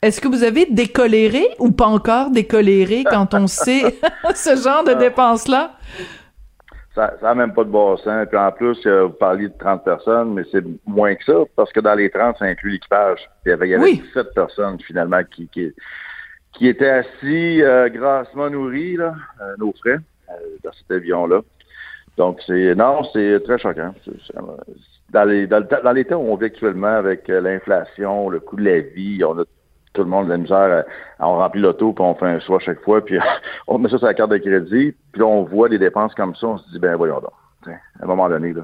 Est-ce que vous avez décoléré ou pas encore décoléré quand on sait ce genre de dépenses-là? Ça n'a même pas de bon sens. Puis en plus, euh, vous parliez de 30 personnes, mais c'est moins que ça, parce que dans les 30, ça inclut l'équipage. Il y avait, il y avait 17 personnes finalement qui, qui, qui étaient assis euh, grassement nourris, là, euh, nos frais, dans cet avion-là. Donc, c'est non, c'est très choquant. dans, les, dans, dans les temps où on vit actuellement avec l'inflation, le coût de la vie, on a tout le monde de la misère. On remplit l'auto, puis on fait un choix chaque fois, puis on met ça sur la carte de crédit, puis là, on voit des dépenses comme ça, on se dit, ben voyons donc. À un moment donné, là,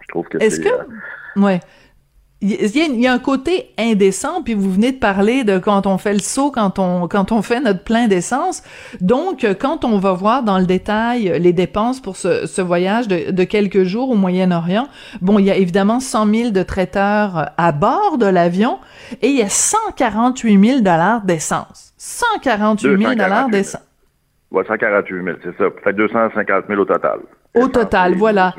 je trouve que Est-ce que... Euh, ouais. Il y, a, un côté indécent, puis vous venez de parler de quand on fait le saut, quand on quand on fait notre plein d'essence. Donc, quand on va voir dans le détail les dépenses pour ce, ce voyage de, de, quelques jours au Moyen-Orient, bon, il y a évidemment 100 000 de traiteurs à bord de l'avion et il y a 148 000 dollars d'essence. 148 000 dollars d'essence. Ouais, 148 000, c'est ça. Ça fait 250 000 au total. Au total, voilà.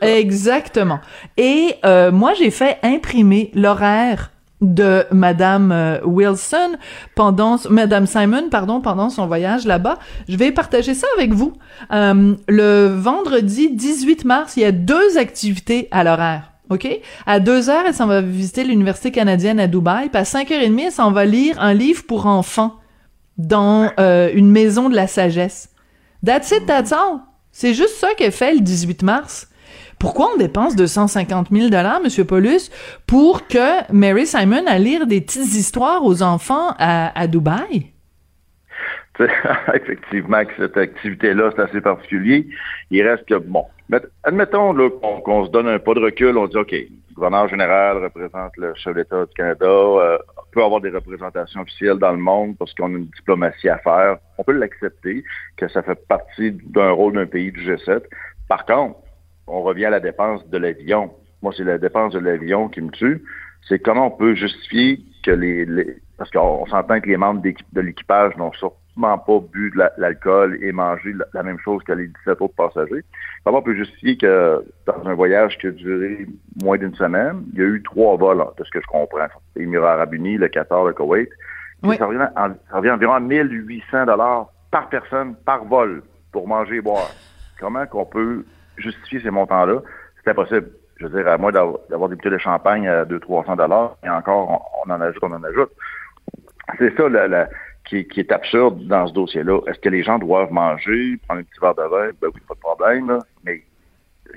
Exactement. Et euh, moi, j'ai fait imprimer l'horaire de Madame euh, Wilson pendant Madame Simon pardon pendant son voyage là-bas. Je vais partager ça avec vous. Euh, le vendredi 18 mars, il y a deux activités à l'horaire. OK? À 2 heures, elle s'en va visiter l'Université canadienne à Dubaï. Puis à 5h30, elle s'en va lire un livre pour enfants dans une maison de la sagesse. That's it, that's all. C'est juste ça qu'elle fait le 18 mars. Pourquoi on dépense 250 000 dollars, Monsieur Paulus, pour que Mary Simon a lire des petites histoires aux enfants à, à Dubaï? Effectivement, que cette activité-là, c'est assez particulier. Il reste que, bon, admettons qu'on se donne un pas de recul, on dit, OK, le gouverneur général représente le chef d'État du Canada, euh, peut avoir des représentations officielles dans le monde parce qu'on a une diplomatie à faire. On peut l'accepter, que ça fait partie d'un rôle d'un pays du G7. Par contre, on revient à la dépense de l'avion. Moi, c'est la dépense de l'avion qui me tue. C'est comment on peut justifier que les, parce qu'on s'entend que les membres de l'équipage n'ont sûrement pas bu de l'alcool et mangé la, même chose que les 17 autres passagers. Comment on peut justifier que dans un voyage qui a duré moins d'une semaine, il y a eu trois vols, de ce que je comprends. Émirats arabes unis, le Qatar, le Koweït. Ça, revient ça, revient environ à 1800 dollars par personne, par vol, pour manger et boire. Comment qu'on peut justifier ces montants-là. C'est impossible. Je veux dire, à moins d'avoir des bouteilles de champagne à 200-300 dollars, et encore, on, en ajoute, on en ajoute. C'est ça qui, est absurde dans ce dossier-là. Est-ce que les gens doivent manger, prendre un petit verre de vin? Ben oui, pas de problème, mais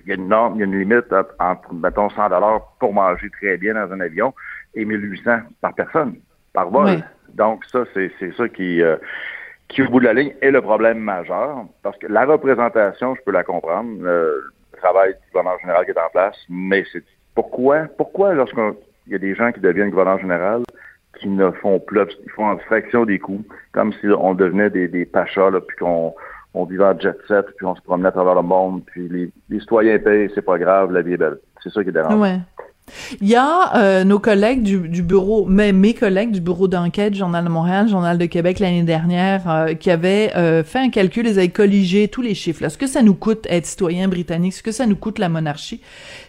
il y a une norme, il y a une limite entre, mettons, 100 dollars pour manger très bien dans un avion et 1800 par personne, par vol. Donc, ça, c'est ça qui... Euh, qui, au bout de la ligne, est le problème majeur. Parce que la représentation, je peux la comprendre, le travail du gouverneur général qui est en place, mais c'est pourquoi, pourquoi lorsqu'il y a des gens qui deviennent gouverneur général, qui ne font plus, ils font abstraction des coûts, comme si on devenait des, des pachas, là, puis qu'on on vivait en jet set, puis on se promenait à travers le monde, puis les, les citoyens payent, c'est pas grave, la vie est belle. C'est ça qui est dérangeant. Ouais. Il y a euh, nos collègues du, bureau, mes collègues du bureau d'enquête, Journal de Montréal, Journal de Québec l'année dernière, euh, qui avaient euh, fait un calcul, ils avaient colligé tous les chiffres. Est-ce que ça nous coûte être citoyen britannique? Est-ce que ça nous coûte la monarchie?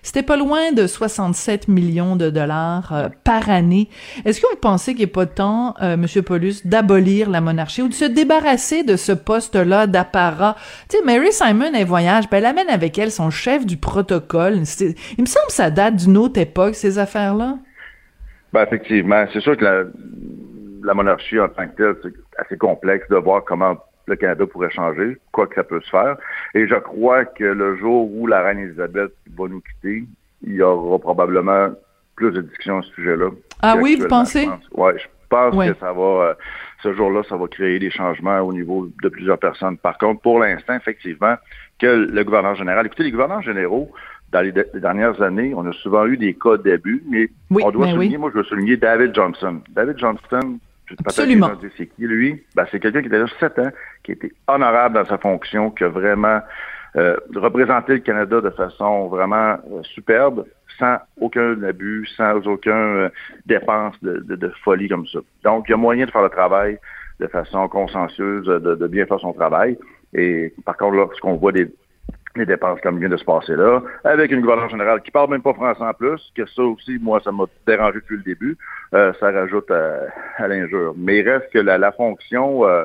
C'était pas loin de 67 millions de dollars par année. Est-ce que vous pensez qu'il n'est pas temps, Monsieur Paulus, d'abolir la monarchie ou de se débarrasser de ce poste-là d'apparat? Tu sais, Mary Simon, elle voyage, ben, elle amène avec elle son chef du protocole. Il me semble que ça date d'une autre époque, ces affaires-là? Ben, effectivement. C'est sûr que la, monarchie en tant que telle, c'est assez complexe de voir comment le Canada pourrait changer, quoi que ça peut se faire. Et je crois que le jour où la reine Elisabeth va nous quitter, il y aura probablement plus de discussions à ce sujet-là. Ah oui, vous pensez? Oui, je pense que ça va, euh, ce jour-là, ça va créer des changements au niveau de plusieurs personnes. Par contre, pour l'instant, effectivement, que le gouverneur général, écoutez, les gouverneurs généraux, dans les, dernières années, on a souvent eu des cas d'abus, mais on doit ben souligner, moi je veux souligner David Johnson. David Johnson, Absolument. c'est qui lui? Ben, c'est quelqu'un qui était là 7 ans, qui était honorable dans sa fonction, qui a vraiment euh, représenté le Canada de façon vraiment euh, superbe, sans aucun abus, sans aucun euh, dépense de, de, folie comme ça. Donc, il y a moyen de faire le travail de façon consciencieuse, de, de bien faire son travail. Et par contre, lorsqu'on voit des, les dépenses comme vient de se passer là, avec une gouverneure générale qui parle même pas français en plus, que ça aussi, moi, ça m'a dérangé depuis le début, euh, ça rajoute à, l'injure. Mais il reste que la, fonction euh,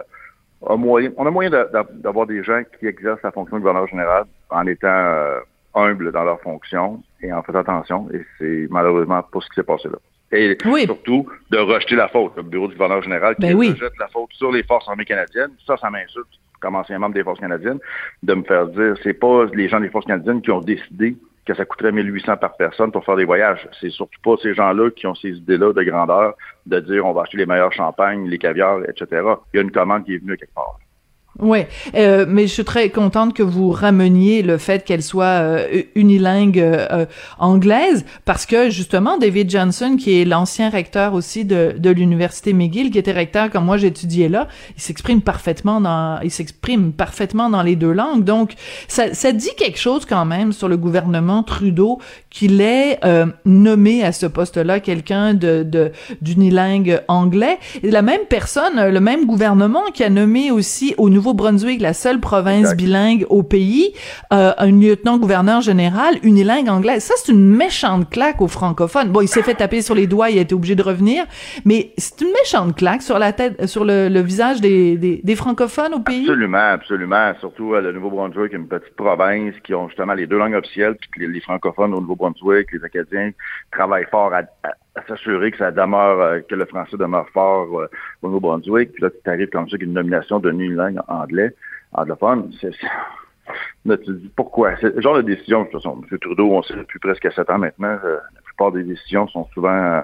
a moyen, on a moyen d'avoir des gens qui exercent la fonction de gouverneur général en étant euh, humbles dans leur fonction et en faisant attention, et c'est malheureusement pas ce qui s'est passé là. Et surtout, de rejeter la faute. Le bureau du gouverneur général qui ben rejette la faute sur les forces armées canadiennes, ça, ça m'insulte comme ancien membre des Forces canadiennes, de me faire dire, c'est pas les gens des Forces canadiennes qui ont décidé que ça coûterait 1800 par personne pour faire des voyages. C'est surtout pas ces gens-là qui ont ces idées-là de grandeur, de dire on va acheter les meilleurs champagnes, les caviars, etc. Il y a une commande qui est venue quelque part. Oui, euh, mais je suis très contente que vous rameniez le fait qu'elle soit euh, unilingue euh, anglaise, parce que justement, David Johnson, qui est l'ancien recteur aussi de, de l'université McGill, qui était recteur quand moi j'étudiais là, il s'exprime parfaitement dans, il s'exprime parfaitement dans les deux langues. Donc, ça, ça dit quelque chose quand même sur le gouvernement Trudeau qu'il ait nommé à ce poste-là quelqu'un de, de d'unilingue anglais. La même personne, le même gouvernement qui a nommé aussi au Nouveau-Brunswick, la seule province bilingue au pays, euh, un lieutenant-gouverneur général unilingue anglaise. Ça, c'est une méchante claque aux francophones. Bon, il s'est fait taper sur les doigts, il a été obligé de revenir, mais c'est une méchante claque sur la tête, sur le, visage des, des, francophones au pays. Absolument, absolument. Surtout euh, le Nouveau-Brunswick, une petite province qui ont justement les deux langues officielles, puis les, francophones au Nouveau-Brunswick, les Acadiens travaillent fort à, s'assurer que ça demeure, euh, que le français demeure fort au Nouveau-Brunswick. Puis là, tu arrives comme ça avec une nomination de langue anglais, anglophone, c'est, dis pourquoi? C'est le genre de décision, de toute façon, M. Trudeau, on sait depuis presque sept ans maintenant, euh, la plupart des décisions sont souvent euh,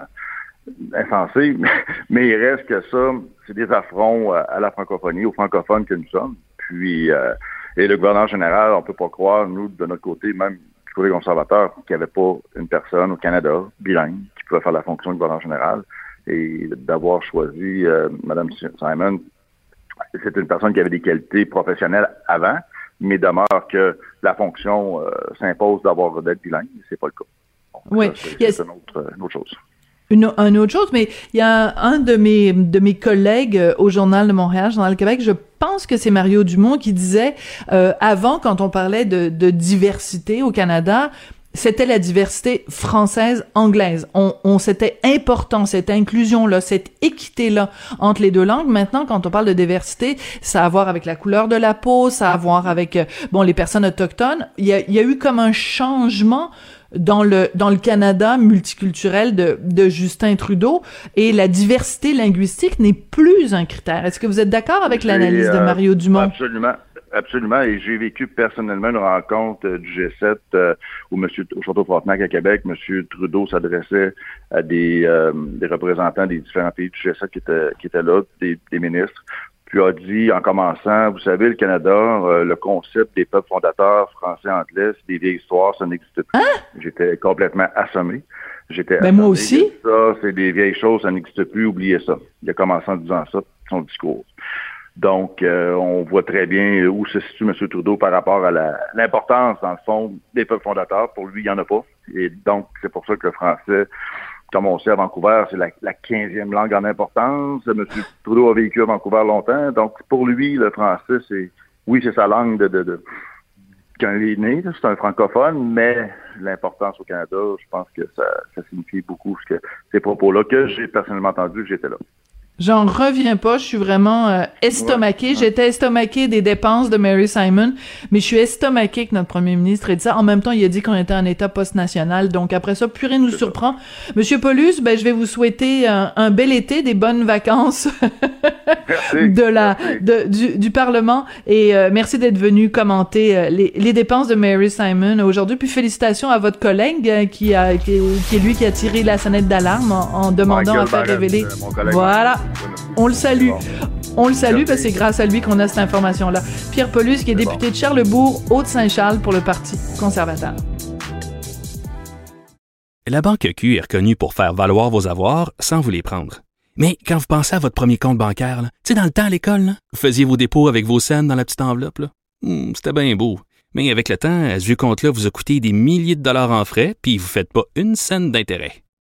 insensées, mais, il reste que ça, c'est des affronts euh, à la francophonie, aux francophones que nous sommes. Puis, et le gouverneur général, on peut pas croire, nous, de notre côté, même du côté conservateur, qu'il n'y avait pas une personne au Canada, bilingue, qui pouvait faire la fonction de gouverneur général. Et d'avoir choisi Mme Simon c'est une personne qui avait des qualités professionnelles avant, mais demeure que la fonction euh, s'impose d'avoir d'être bilingue. C'est pas le cas. oui, c'est une, autre, chose. Une, autre chose, mais il y a un de mes de mes collègues euh, au Journal de Montréal, Journal Québec, je pense que c'est Mario Dumont qui disait euh, avant, quand on parlait de, de diversité au Canada, c'était la diversité française anglaise. On, on c'était important cette inclusion là, cette équité là entre les deux langues. Maintenant, quand on parle de diversité, ça a à voir avec la couleur de la peau, ça a à voir avec euh, bon les personnes autochtones. Il y a, il y a eu comme un changement dans le dans le Canada multiculturel de, de Justin Trudeau et la diversité linguistique n'est plus un critère. Est-ce que vous êtes d'accord avec l'analyse de euh, Mario Dumont? Absolument. Absolument, et j'ai vécu personnellement une rencontre euh, du G7 euh, où M. au Château Frontenac à Québec, M. Trudeau s'adressait à des, euh, des, représentants des différents pays du G7 qui étaient, qui étaient là, des, ministres, puis a dit en commençant, vous savez, le Canada, le concept des peuples fondateurs français-anglais, c'est des vieilles histoires, ça n'existe plus. Hein? J'étais complètement assommé. J'étais ben moi aussi. Ça, c'est des vieilles choses, ça n'existe plus, oubliez ça. Il a commencé en disant ça, son discours. Donc, euh, on voit très bien où se situe M. Trudeau par rapport à l'importance, dans le fond, des peuples fondateurs. Pour lui, il n'y en a pas. Et donc, c'est pour ça que le français, comme on sait à Vancouver, c'est la, 15e langue en importance. M. Trudeau a vécu à Vancouver longtemps. Donc, pour lui, le français, c'est, oui, c'est sa langue de, de, de quand il est né, c'est un francophone, mais l'importance au Canada, je pense que ça, ça signifie beaucoup ce que ces propos-là que j'ai personnellement entendu, j'étais là. J'en reviens pas, je suis vraiment euh, estomaqué. J'étais estomaqué des dépenses de Mary Simon, mais je suis estomaqué que notre premier ministre ait dit ça. En même temps, il a dit qu'on était en état post-national, donc après ça, plus rien nous surprend. Monsieur Paulus, ben je vais vous souhaiter un, bel été, des bonnes vacances de la de, du, du Parlement et euh, merci d'être venu commenter euh, les, les, dépenses de Mary Simon aujourd'hui. Puis félicitations à votre collègue qui a qui, est lui qui a tiré la sonnette d'alarme en, demandant à faire révéler. Voilà. On le salue. On le salue parce que c'est grâce à lui qu'on a cette information-là. Pierre Paulus, qui est député de Charlebourg, Haute-Saint-Charles pour le Parti conservateur. La Banque Q est reconnue pour faire valoir vos avoirs sans vous les prendre. Mais quand vous pensez à votre premier compte bancaire, tu sais, dans le temps à l'école, vous faisiez vos dépôts avec vos scènes dans la petite enveloppe. Hmm, C'était bien beau. Mais avec le temps, ce vieux compte-là vous a coûté des milliers de dollars en frais, puis vous ne faites pas une scène d'intérêt.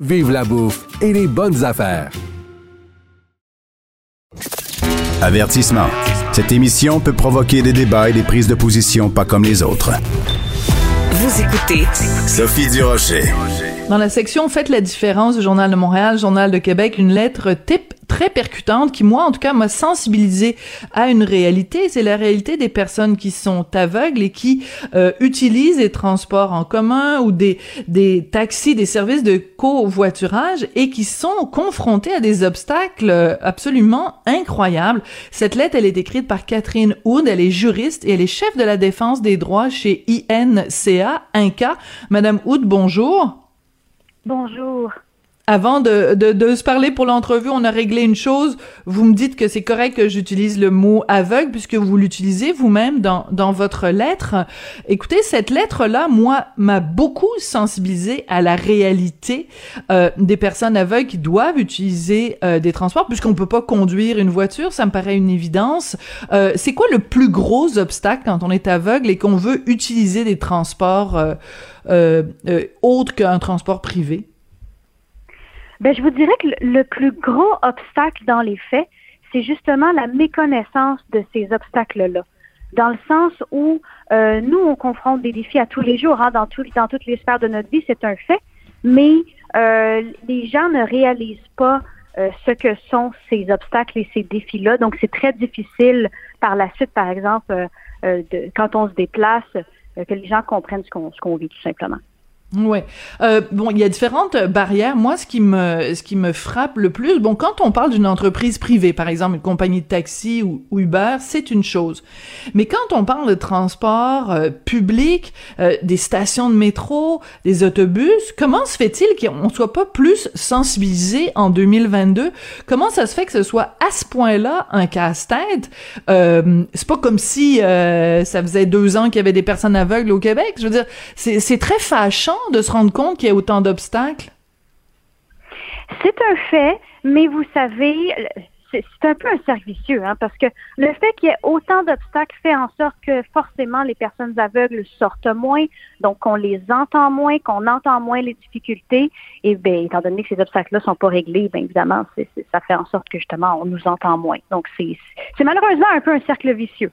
vive la bouffe et les bonnes affaires. Avertissement. Cette émission peut provoquer des débats et des prises de position pas comme les autres. Vous écoutez Sophie Durocher. Dans la section Faites la différence du Journal de Montréal, Journal de Québec, une lettre type très percutante qui, moi, en tout cas, m'a sensibilisé à une réalité. C'est la réalité des personnes qui sont aveugles et qui euh, utilisent des transports en commun ou des, des taxis, des services de covoiturage et qui sont confrontés à des obstacles absolument incroyables. Cette lettre, elle est écrite par Catherine Houd. Elle est juriste et elle est chef de la défense des droits chez INCA, INCA. Madame Houd, bonjour. Bonjour avant de, de, de, se parler pour l'entrevue, on a réglé une chose. Vous me dites que c'est correct que j'utilise le mot aveugle puisque vous l'utilisez vous-même dans, dans votre lettre. Écoutez, cette lettre-là, moi, m'a beaucoup sensibilisé à la réalité euh, des personnes aveugles qui doivent utiliser euh, des transports puisqu'on peut pas conduire une voiture. Ça me paraît une évidence. Euh, c'est quoi le plus gros obstacle quand on est aveugle et qu'on veut utiliser des transports euh, euh, autres qu'un transport privé? Ben, je vous dirais que le plus gros obstacle dans les faits, c'est justement la méconnaissance de ces obstacles-là. Dans le sens où euh, nous, on confronte des défis à tous les jours, hein, dans, tout, dans toutes les sphères de notre vie, c'est un fait, mais euh, les gens ne réalisent pas euh, ce que sont ces obstacles et ces défis-là. Donc, c'est très difficile par la suite, par exemple, de, quand on se déplace, que les gens comprennent ce qu'on vit tout simplement. Ouais. Euh, bon, il y a différentes barrières. Moi, ce qui me ce qui me frappe le plus, bon, quand on parle d'une entreprise privée, par exemple une compagnie de taxi ou, Uber, c'est une chose. Mais quand on parle de transport euh, public, euh, des stations de métro, des autobus, comment se fait-il qu'on soit pas plus sensibilisé en 2022 Comment ça se fait que ce soit à ce point-là un casse-tête? Euh, C'est pas comme si ça faisait deux ans qu'il y avait des personnes aveugles au Québec. Je veux dire, c'est c'est très fâchant de se rendre compte qu'il y a autant d'obstacles? C'est un fait, mais vous savez, c'est un peu un cercle vicieux, hein, parce que le fait qu'il y ait autant d'obstacles fait en sorte que forcément les personnes aveugles sortent moins, donc on les entend moins, qu'on entend moins les difficultés, et bien, étant donné que ces obstacles-là sont pas réglés, bien évidemment, ça fait en sorte que justement on nous entend moins. Donc c'est malheureusement un peu un cercle vicieux.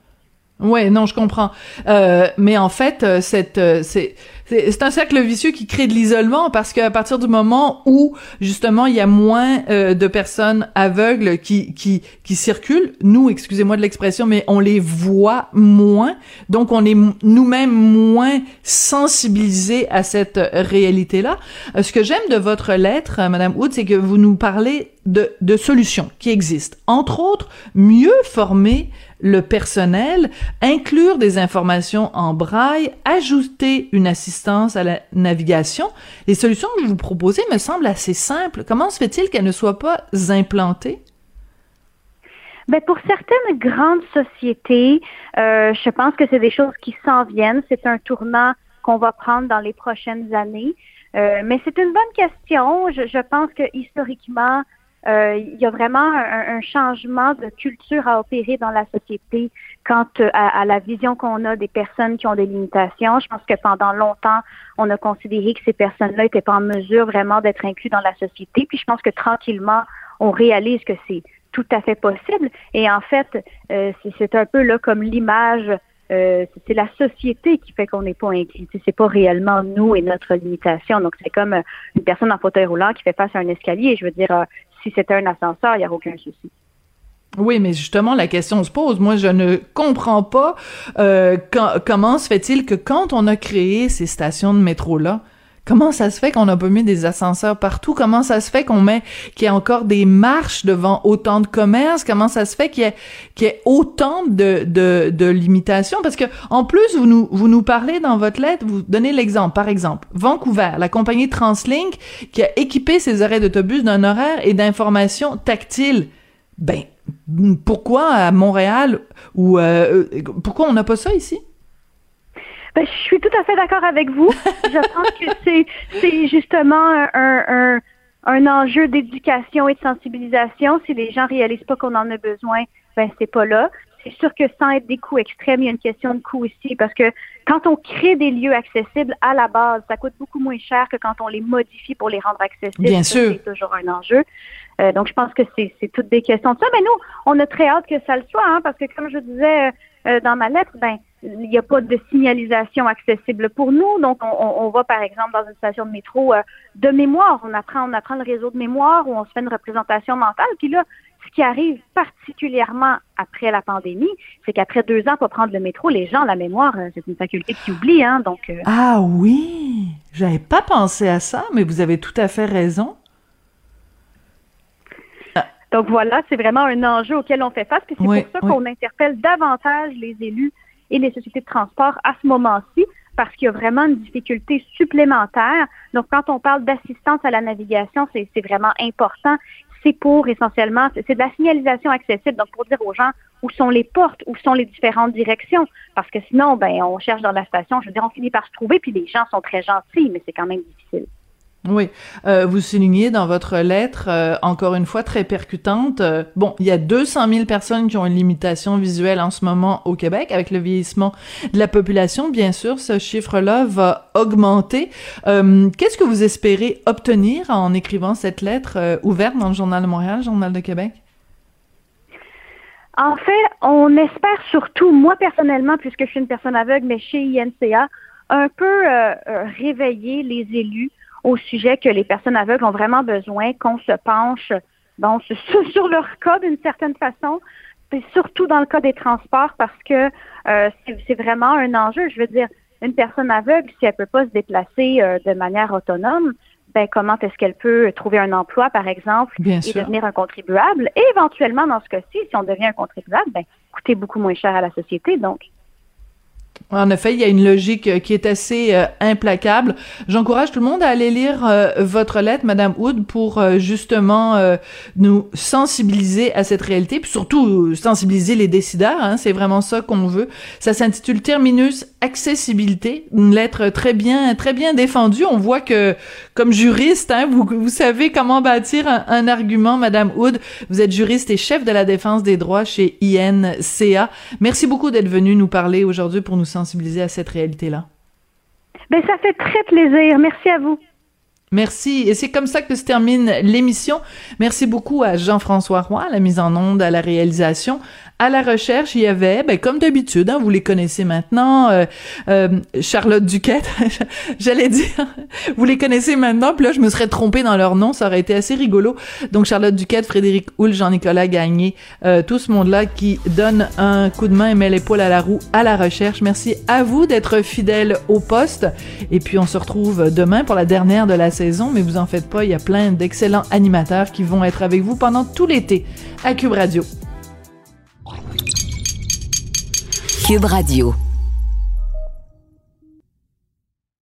Ouais, non, je comprends. Euh, mais en fait, euh, euh, c'est, c'est un cercle vicieux qui crée de l'isolement parce qu'à partir du moment où justement il y a moins euh, de personnes aveugles qui qui qui circulent, nous, excusez-moi de l'expression, mais on les voit moins, donc on est nous-mêmes moins sensibilisés à cette réalité-là. ce que j'aime de votre lettre, Madame Wood, c'est que vous nous parlez de, de solutions qui existent. Entre autres, mieux former le personnel, inclure des informations en braille, ajouter une assistance à la navigation. Les solutions que vous proposez me semblent assez simples. Comment se fait-il qu'elles ne soient pas implantées? Ben pour certaines grandes sociétés, euh, je pense que c'est des choses qui s'en viennent. C'est un tournant qu'on va prendre dans les prochaines années. Euh, mais c'est une bonne question. Je, je pense que historiquement, euh, il y a vraiment un, changement de culture à opérer dans la société quant euh, à, la vision qu'on a des personnes qui ont des limitations. Je pense que pendant longtemps, on a considéré que ces personnes-là n'étaient pas en mesure vraiment d'être inclus dans la société. Puis je pense que tranquillement, on réalise que c'est tout à fait possible. Et en fait, euh, c'est un peu là comme l'image. Euh, c'est la société qui fait qu'on n'est pas inclus. C'est pas réellement nous et notre limitation. Donc c'est comme une personne en fauteuil roulant qui fait face à un escalier. Je veux dire, si c'était un ascenseur, il n'y a aucun souci. Oui, mais justement, la question se pose. Moi, je ne comprends pas comment se fait-il que quand on a créé ces stations de métro-là, Comment ça se fait qu'on n'a pas mis des ascenseurs partout? Comment ça se fait qu'on met qu'il y a encore des marches devant autant de commerces? Comment ça se fait qu'il y ait, qu'il y ait autant de, de, limitations? Parce que, en plus, vous nous, vous nous parlez dans votre lettre, vous donnez l'exemple. Par exemple, Vancouver, la compagnie Translink qui a équipé ses arrêts d'autobus d'un horaire et d'informations tactiles. Ben, pourquoi à Montréal ou euh, pourquoi on n'a pas ça ici? Ben, je suis tout à fait d'accord avec vous. je pense que c'est, c'est justement un, un, un enjeu d'éducation et de sensibilisation. Si les gens réalisent pas qu'on en a besoin, ben c'est pas là. C'est sûr que sans être des coûts extrêmes, il y a une question de coût ici parce que quand on crée des lieux accessibles à la base, ça coûte beaucoup moins cher que quand on les modifie pour les rendre accessibles. Bien sûr. C'est toujours un enjeu. Euh, donc, je pense que c'est, c'est toutes des questions de ça. Mais nous, on a très hâte que ça le soit, hein, parce que comme je disais euh, dans ma lettre, ben il n'y a pas de signalisation accessible pour nous. Donc, on, va, par exemple, dans une station de métro euh, de mémoire. On apprend, on apprend le réseau de mémoire où on se fait une représentation mentale. Puis là, ce qui arrive particulièrement après la pandémie, c'est qu'après deux ans pour prendre le métro, les gens, la mémoire, euh, c'est une faculté qui oublie. Hein, donc, euh. Ah oui! J'avais pas pensé à ça, mais vous avez tout à fait raison. Donc voilà, c'est vraiment un enjeu auquel on fait face. Puis c'est pour ça qu'on interpelle davantage les élus et les sociétés de transport à ce moment-ci parce qu'il y a vraiment une difficulté supplémentaire. Donc, quand on parle d'assistance à la navigation, c'est vraiment important. C'est pour essentiellement, c'est de la signalisation accessible, donc pour dire aux gens où sont les portes, où sont les différentes directions, parce que sinon, ben, on cherche dans la station, je veux dire, on finit par se trouver, puis les gens sont très gentils, mais c'est quand même difficile. Oui, euh, vous soulignez dans votre lettre, euh, encore une fois très percutante, euh, bon, il y a 200 000 personnes qui ont une limitation visuelle en ce moment au Québec. Avec le vieillissement de la population, bien sûr, ce chiffre-là va augmenter. Qu'est-ce que vous espérez obtenir en écrivant cette lettre ouverte dans le Journal de Montréal, Journal de Québec? En fait, on espère surtout, moi personnellement, puisque je suis une personne aveugle, mais chez INCA, un peu réveiller les élus au sujet que les personnes aveugles ont vraiment besoin qu'on se penche bon, sur, leur cas d'une certaine façon, et surtout dans le cas des transports parce que euh, c'est vraiment un enjeu. Je veux dire, une personne aveugle, si elle peut pas se déplacer euh, de manière autonome, ben comment est-ce qu'elle peut trouver un emploi, par exemple, et devenir un contribuable? Et éventuellement, dans ce cas-ci, si on devient un contribuable, ben coûter beaucoup moins cher à la société. Donc, en effet, il y a une logique euh, qui est assez euh, implacable. J'encourage tout le monde à aller lire euh, votre lettre, Madame Wood, pour justement nous sensibiliser à cette réalité, puis surtout sensibiliser les décideurs. Hein, c'est vraiment ça qu'on veut. Ça s'intitule Terminus accessibilité, une lettre très bien, très bien défendue. On voit que, comme juriste, hein, vous, savez comment bâtir un, argument, Madame Wood. Vous êtes juriste et chef de la défense des droits chez INCA. Merci beaucoup d'être venu nous parler aujourd'hui pour nous sensibiliser à cette réalité-là. Ben, ça fait très plaisir. Merci à vous. Merci. Et c'est comme ça que se termine l'émission. Merci beaucoup à Jean-François Roy, à la mise en onde, à la réalisation, à la recherche, il y avait, ben, comme d'habitude, hein, vous les connaissez maintenant, euh, euh, Charlotte Duquette, j'allais dire, vous les connaissez maintenant, puis là, je me serais trompée dans leur nom, ça aurait été assez rigolo. Donc, Charlotte Duquette, Frédéric Houle, Jean-Nicolas Gagné, euh, tout ce monde-là qui donne un coup de main et met l'épaule à la roue à la recherche. Merci à vous d'être fidèles au poste. Et puis, on se retrouve demain pour la dernière de la saison, mais vous en faites pas, il y a plein d'excellents animateurs qui vont être avec vous pendant tout l'été à Cube Radio. Cube Radio.